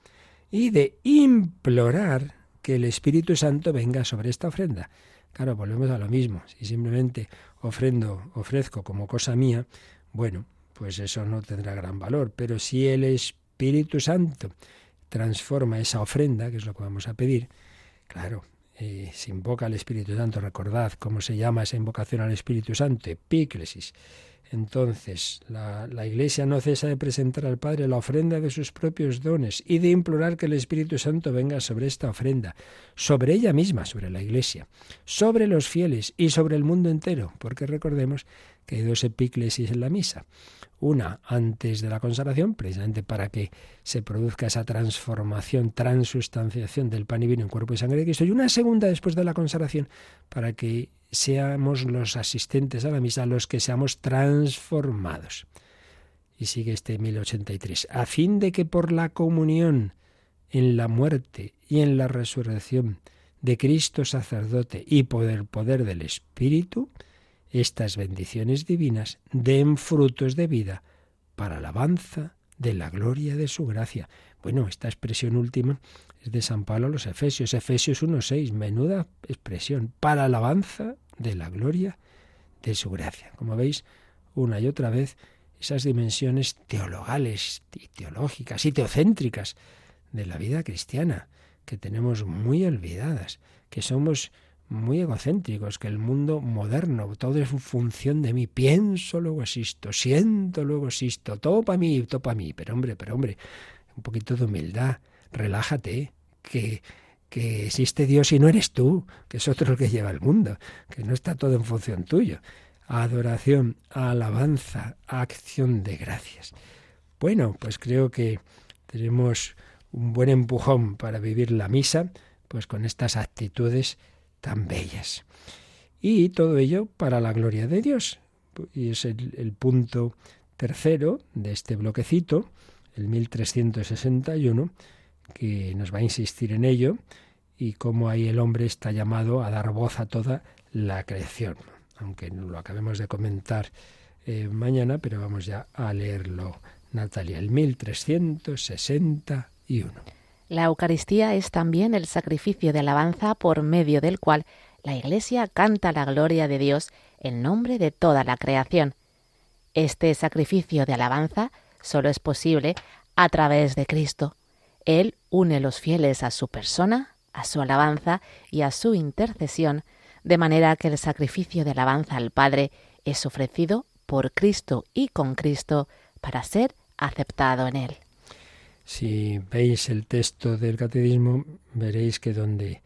Speaker 2: y de implorar que el Espíritu Santo venga sobre esta ofrenda. Claro, volvemos a lo mismo. Si simplemente ofrendo, ofrezco como cosa mía, bueno, pues eso no tendrá gran valor. Pero si el Espíritu Santo transforma esa ofrenda, que es lo que vamos a pedir, claro, eh, se invoca al Espíritu Santo, recordad cómo se llama esa invocación al Espíritu Santo, epíclesis. Entonces, la, Iglesia no cesa de presentar al Padre la ofrenda de sus propios dones y de implorar que el Espíritu Santo venga sobre esta ofrenda, sobre ella misma, sobre la Iglesia, sobre los fieles y sobre el mundo entero, porque recordemos que hay dos epíclesis en la misa. Una antes de la consagración, precisamente para que se produzca esa transformación, transustanciación del pan y vino en cuerpo y sangre de Cristo, y una segunda después de la consagración, para que seamos los asistentes a la misa los que seamos transformados. Y sigue este 1083. A fin de que por la comunión en la muerte y en la resurrección de Cristo sacerdote y por el poder del Espíritu, estas bendiciones divinas den frutos de vida para alabanza de la gloria de su gracia. Bueno, esta expresión última es de San Pablo a los Efesios, Efesios 1.6, menuda expresión, para alabanza de la gloria de su gracia. Como veis, una y otra vez, esas dimensiones teologales y teológicas y teocéntricas de la vida cristiana, que tenemos muy olvidadas, que somos muy egocéntricos, que el mundo moderno, todo es función de mí, pienso, luego existo, siento, luego existo, todo para mí, todo para mí, pero hombre, pero hombre, un poquito de humildad, relájate, que que existe Dios y no eres tú, que es otro el que lleva el mundo, que no está todo en función tuyo. Adoración, alabanza, acción de gracias. Bueno, pues creo que tenemos un buen empujón para vivir la misa, pues con estas actitudes tan bellas. Y todo ello para la gloria de Dios. Y es el, el punto tercero de este bloquecito, el 1361, que nos va a insistir en ello, y cómo ahí el hombre está llamado a dar voz a toda la creación. Aunque lo acabemos de comentar eh, mañana, pero vamos ya a leerlo, Natalia, el 1361.
Speaker 3: La Eucaristía es también el sacrificio de alabanza por medio del cual la Iglesia canta la gloria de Dios en nombre de toda la creación. Este sacrificio de alabanza solo es posible a través de Cristo. Él une los fieles a su persona a su alabanza y a su intercesión, de manera que el sacrificio de alabanza al Padre es ofrecido por Cristo y con Cristo para ser aceptado en él.
Speaker 2: Si veis el texto del catecismo, veréis que donde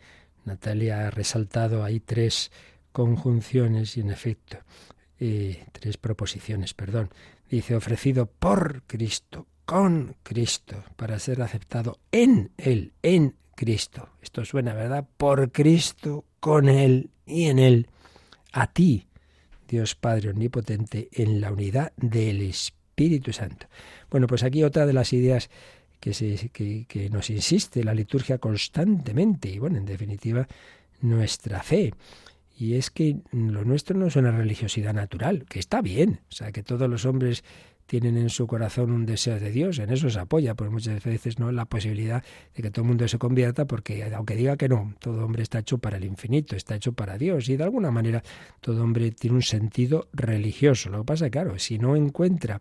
Speaker 2: Natalia ha resaltado hay tres conjunciones y en efecto, eh, tres proposiciones, perdón. Dice ofrecido por Cristo, con Cristo, para ser aceptado en Él, en Cristo. Esto suena, ¿verdad? Por Cristo, con Él y en Él, a ti, Dios Padre Omnipotente, en la unidad del Espíritu Santo. Bueno, pues aquí otra de las ideas que, se, que, nos insiste la liturgia constantemente y, bueno, en definitiva, nuestra fe. Y es que lo nuestro no es una religiosidad natural, que está bien, o sea, que todos los hombres tienen en su corazón un deseo de Dios, en eso se apoya, porque muchas veces no la posibilidad de que todo el mundo se convierta, porque aunque diga que no, todo hombre está hecho para el infinito, está hecho para Dios, y de alguna manera todo hombre tiene un sentido religioso. Lo que pasa, claro, si no encuentra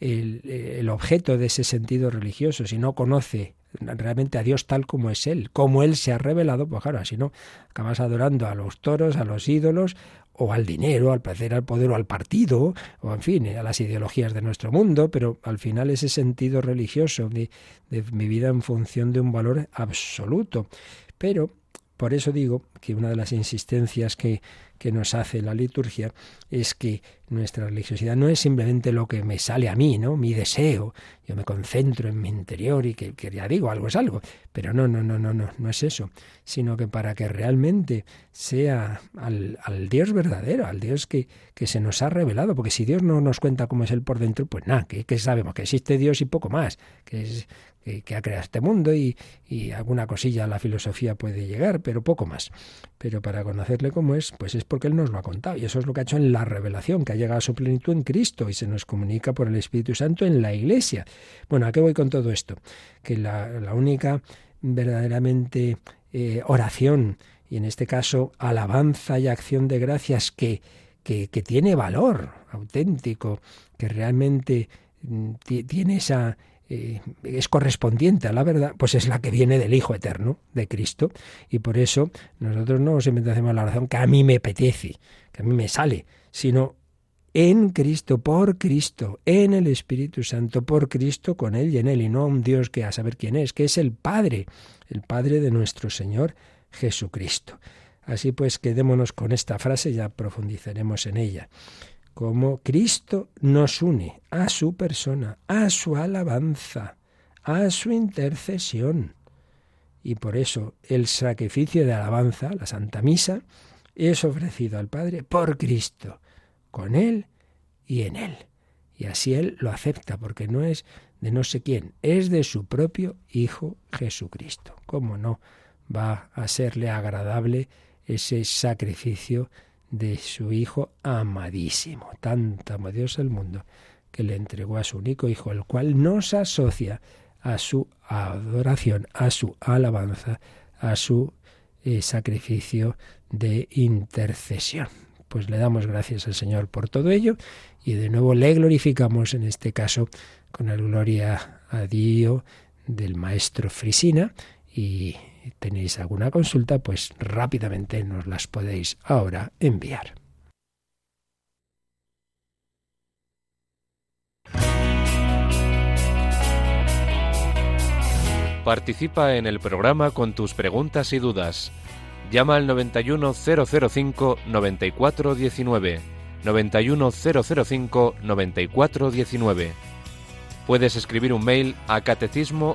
Speaker 2: el, objeto de ese sentido religioso, si no conoce realmente a Dios tal como es Él, como Él se ha revelado, pues claro, si no, acabas adorando a los toros, a los ídolos, o al dinero, al placer, al poder o al partido, o en fin, a las ideologías de nuestro mundo, pero al final ese sentido religioso de, de mi vida en función de un valor absoluto. Pero por eso digo que una de las insistencias que, que nos hace la liturgia es que nuestra religiosidad no es simplemente lo que me sale a mí, ¿no? Mi deseo. Yo me concentro en mi interior y que, ya digo, algo es algo. Pero no, no, no, no, no, no es eso. Sino que para que realmente sea al, al Dios verdadero, al Dios que, que, se nos ha revelado. Porque si Dios no nos cuenta cómo es Él por dentro, pues nada, que, que sabemos que existe Dios y poco más. Que es, que, ha creado este mundo y, y, alguna cosilla a la filosofía puede llegar, pero poco más. Pero para conocerle cómo es, pues es porque Él nos lo ha contado. Y eso es lo que ha hecho en la revelación, que ha llegado a su plenitud en Cristo y se nos comunica por el Espíritu Santo en la Iglesia. Bueno, ¿a qué voy con todo esto? Que la, única verdaderamente eh, oración, y en este caso alabanza y acción de gracias que, que, que tiene valor auténtico, que realmente mm, tiene esa, es correspondiente a la verdad, pues es la que viene del Hijo Eterno, de Cristo. Y por eso nosotros no simplemente hacemos la oración que a mí me apetece, que a mí me sale, sino en Cristo, por Cristo, en el Espíritu Santo, por Cristo, con Él y en Él, y no a un Dios que a saber quién es, que es el Padre, el Padre de nuestro Señor Jesucristo. Así pues, quedémonos con esta frase, ya profundizaremos en ella como Cristo nos une a su persona, a su alabanza, a su intercesión. Y por eso el sacrificio de alabanza, la Santa Misa, es ofrecido al Padre por Cristo, con Él y en Él. Y así Él lo acepta, porque no es de no sé quién, es de su propio Hijo Jesucristo. ¿Cómo no va a serle agradable ese sacrificio de su Hijo amadísimo. Tanto amó Dios el mundo que le entregó a su único Hijo, el cual nos asocia a su adoración, a su alabanza, a su eh, sacrificio de intercesión. Pues le damos gracias al Señor por todo ello y de nuevo le glorificamos en este caso con la gloria a Dios del maestro Frisina y tenéis alguna consulta, pues rápidamente nos las podéis ahora enviar.
Speaker 4: Participa en el programa con tus preguntas y dudas. Llama al 91005 9419. 91005 9419. Puedes escribir un mail a catecismo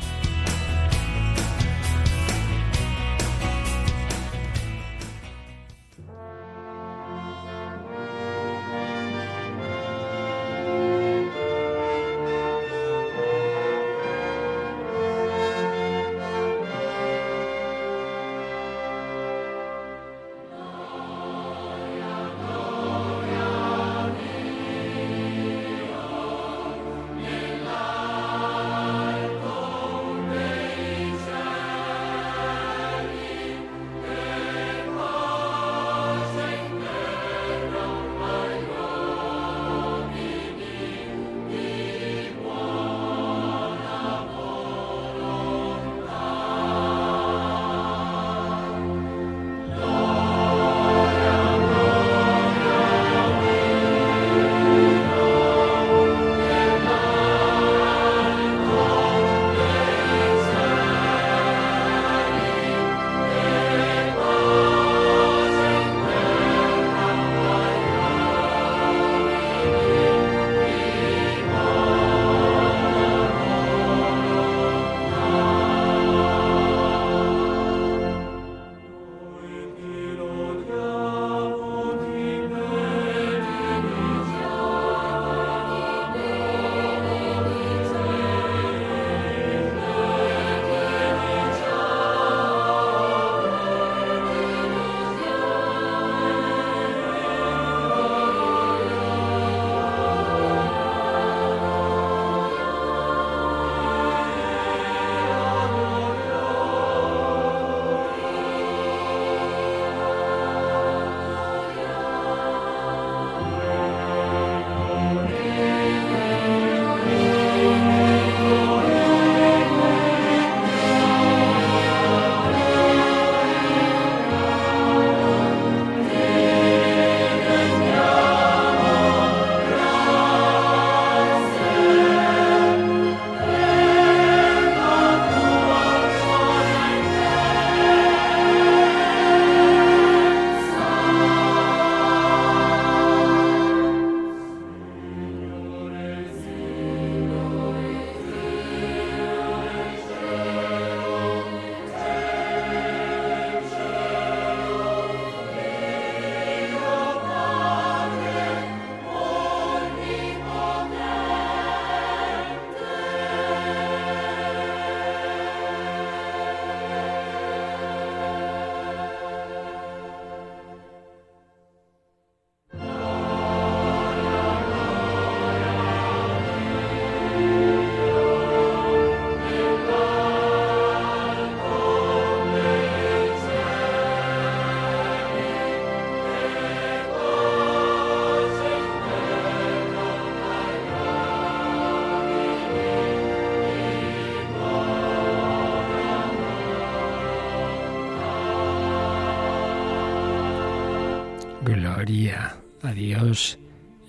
Speaker 2: Gloria a Dios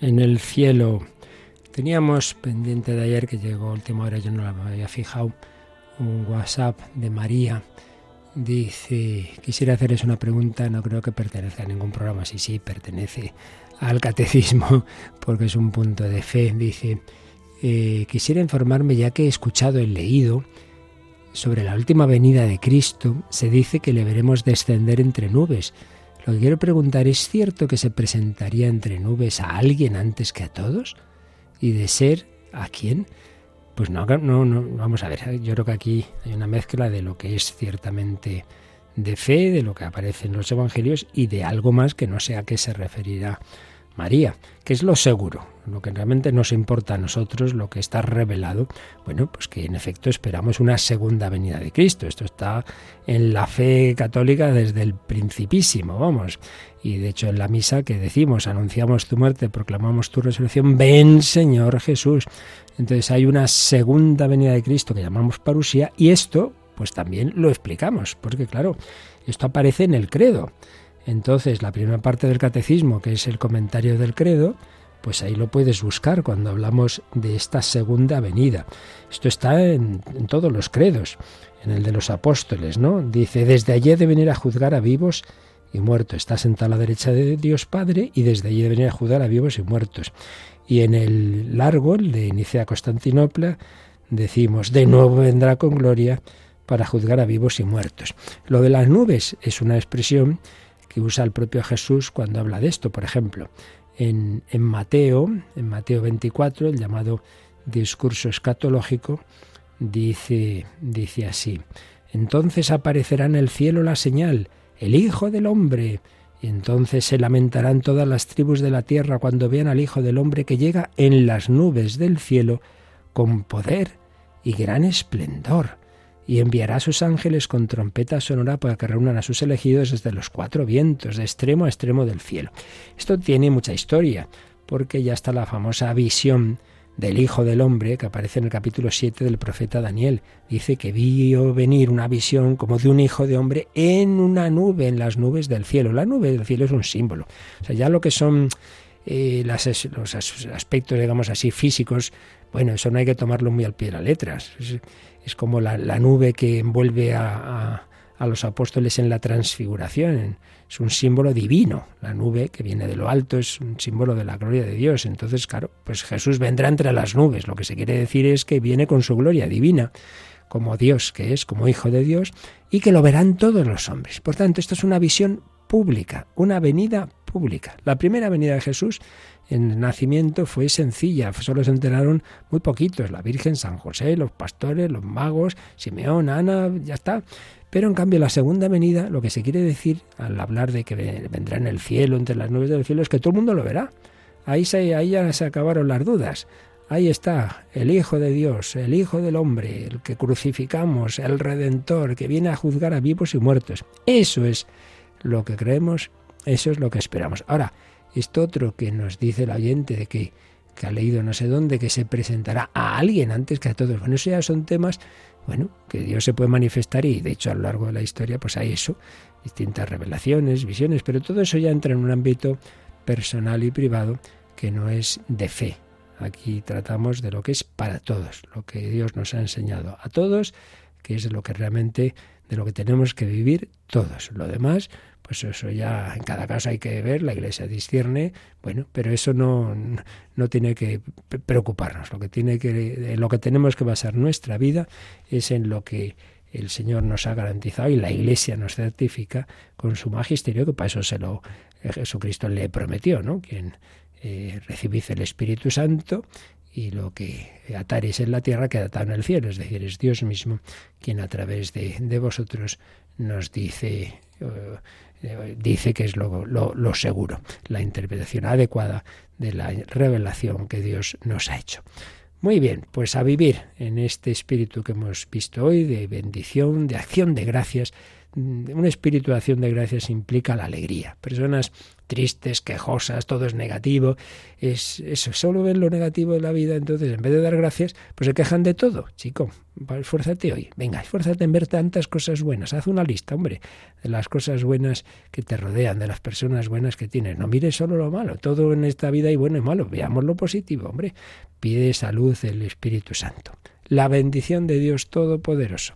Speaker 2: en el cielo. Teníamos pendiente de ayer que llegó última hora, yo no la había fijado, un WhatsApp de María. Dice, quisiera hacerles una pregunta, no creo que pertenezca a ningún programa, sí, sí, pertenece al catecismo, porque es un punto de fe. Dice, eh, quisiera informarme ya que he escuchado y leído sobre la última venida de Cristo, se dice que le veremos descender entre nubes. Lo que quiero preguntar, ¿es cierto que se presentaría entre nubes a alguien antes que a todos? ¿Y de ser a quién? Pues no, no, no, vamos a ver, yo creo que aquí hay una mezcla de lo que es ciertamente de fe, de lo que aparece en los evangelios y de algo más que no sé a qué se referirá María, que es lo seguro, lo que realmente nos importa a nosotros, lo que está revelado, bueno, pues que en efecto esperamos una segunda venida de Cristo. Esto está en la fe católica desde el principísimo, vamos. Y de hecho en la misa que decimos, anunciamos tu muerte, proclamamos tu resurrección, ven Señor Jesús. Entonces hay una segunda venida de Cristo que llamamos parusía y esto pues también lo explicamos, porque claro, esto aparece en el credo. Entonces, la primera parte del catecismo, que es el comentario del credo, pues ahí lo puedes buscar cuando hablamos de esta segunda venida. Esto está en, todos los credos, en el de los apóstoles, ¿no? Dice, desde allí de venir a juzgar a vivos y muertos. Está sentado a la derecha de Dios Padre y desde allí de venir a juzgar a vivos y muertos. Y en el largo, el de Nicea Constantinopla, decimos, de nuevo vendrá con gloria para juzgar a vivos y muertos. Lo de las nubes es una expresión que usa el propio Jesús cuando habla de esto. Por ejemplo, en, en Mateo, en Mateo 24, el llamado discurso escatológico, dice, dice así, entonces aparecerá en el cielo la señal, el Hijo del Hombre, y entonces se lamentarán todas las tribus de la tierra cuando vean al Hijo del Hombre que llega en las nubes del cielo con poder y gran esplendor y enviará a sus ángeles con trompeta sonora para que reúnan a sus elegidos desde los cuatro vientos, de extremo a extremo del cielo. Esto tiene mucha historia, porque ya está la famosa visión del Hijo del Hombre que aparece en el capítulo 7 del profeta Daniel. Dice que vio venir una visión como de un Hijo de Hombre en una nube, en las nubes del cielo. La nube del cielo es un símbolo. O sea, ya lo que son eh, los aspectos, digamos así, físicos, bueno, eso no hay que tomarlo muy al pie de la letra es como la, nube que envuelve a, los apóstoles en la transfiguración. Es un símbolo divino. La nube que viene de lo alto es un símbolo de la gloria de Dios. Entonces, claro, pues Jesús vendrá entre las nubes. Lo que se quiere decir es que viene con su gloria divina, como Dios que es, como Hijo de Dios, y que lo verán todos los hombres. Por tanto, esto es una visión pública, una venida pública. La primera venida de Jesús en el nacimiento fue sencilla, solo se enteraron muy poquitos, la Virgen, San José, los pastores, los magos, Simeón, Ana, ya está. Pero en cambio la segunda venida, lo que se quiere decir al hablar de que vendrá en el cielo, entre las nubes del cielo, es que todo el mundo lo verá. Ahí, se, ahí ya se acabaron las dudas. Ahí está, el Hijo de Dios, el Hijo del Hombre, el que crucificamos, el Redentor, que viene a juzgar a vivos y muertos. Eso es lo que creemos, eso es lo que esperamos. Ahora, esto otro que nos dice el oyente de que, ha leído no sé dónde, que se presentará a alguien antes que a todos. Bueno, eso ya son temas, bueno, que Dios se puede manifestar y de hecho a lo largo de la historia pues hay eso, distintas revelaciones, visiones, pero todo eso ya entra en un ámbito personal y privado que no es de fe. Aquí tratamos de lo que es para todos, lo que Dios nos ha enseñado a todos, que es lo que realmente, de lo que tenemos que vivir todos. Lo demás, pues eso ya en cada caso hay que ver, la Iglesia discierne, bueno, pero eso no, no tiene que preocuparnos. Lo que tiene que, lo que tenemos que basar nuestra vida es en lo que el Señor nos ha garantizado y la Iglesia nos certifica con su magisterio, que para eso se lo Jesucristo le prometió, ¿no? Quien eh, recibís el Espíritu Santo y lo que ataréis en la tierra queda atado en el cielo, es decir, es Dios mismo quien a través de, de vosotros nos dice eh, dice que es lo, lo, seguro, la interpretación adecuada de la revelación que Dios nos ha hecho. Muy bien, pues a vivir en este espíritu que hemos visto hoy, de bendición, de acción de gracias, una espirituación de gracias implica la alegría. Personas tristes, quejosas, todo es negativo, es eso, solo ven lo negativo de la vida, entonces en vez de dar gracias, pues se quejan de todo. Chico, esfuérzate hoy, venga, esfuérzate en ver tantas cosas buenas, haz una lista, hombre, de las cosas buenas que te rodean, de las personas buenas que tienes. No mires solo lo malo, todo en esta vida hay bueno y malo, veamos lo positivo, hombre. Pide salud el Espíritu Santo. La bendición de Dios Todopoderoso,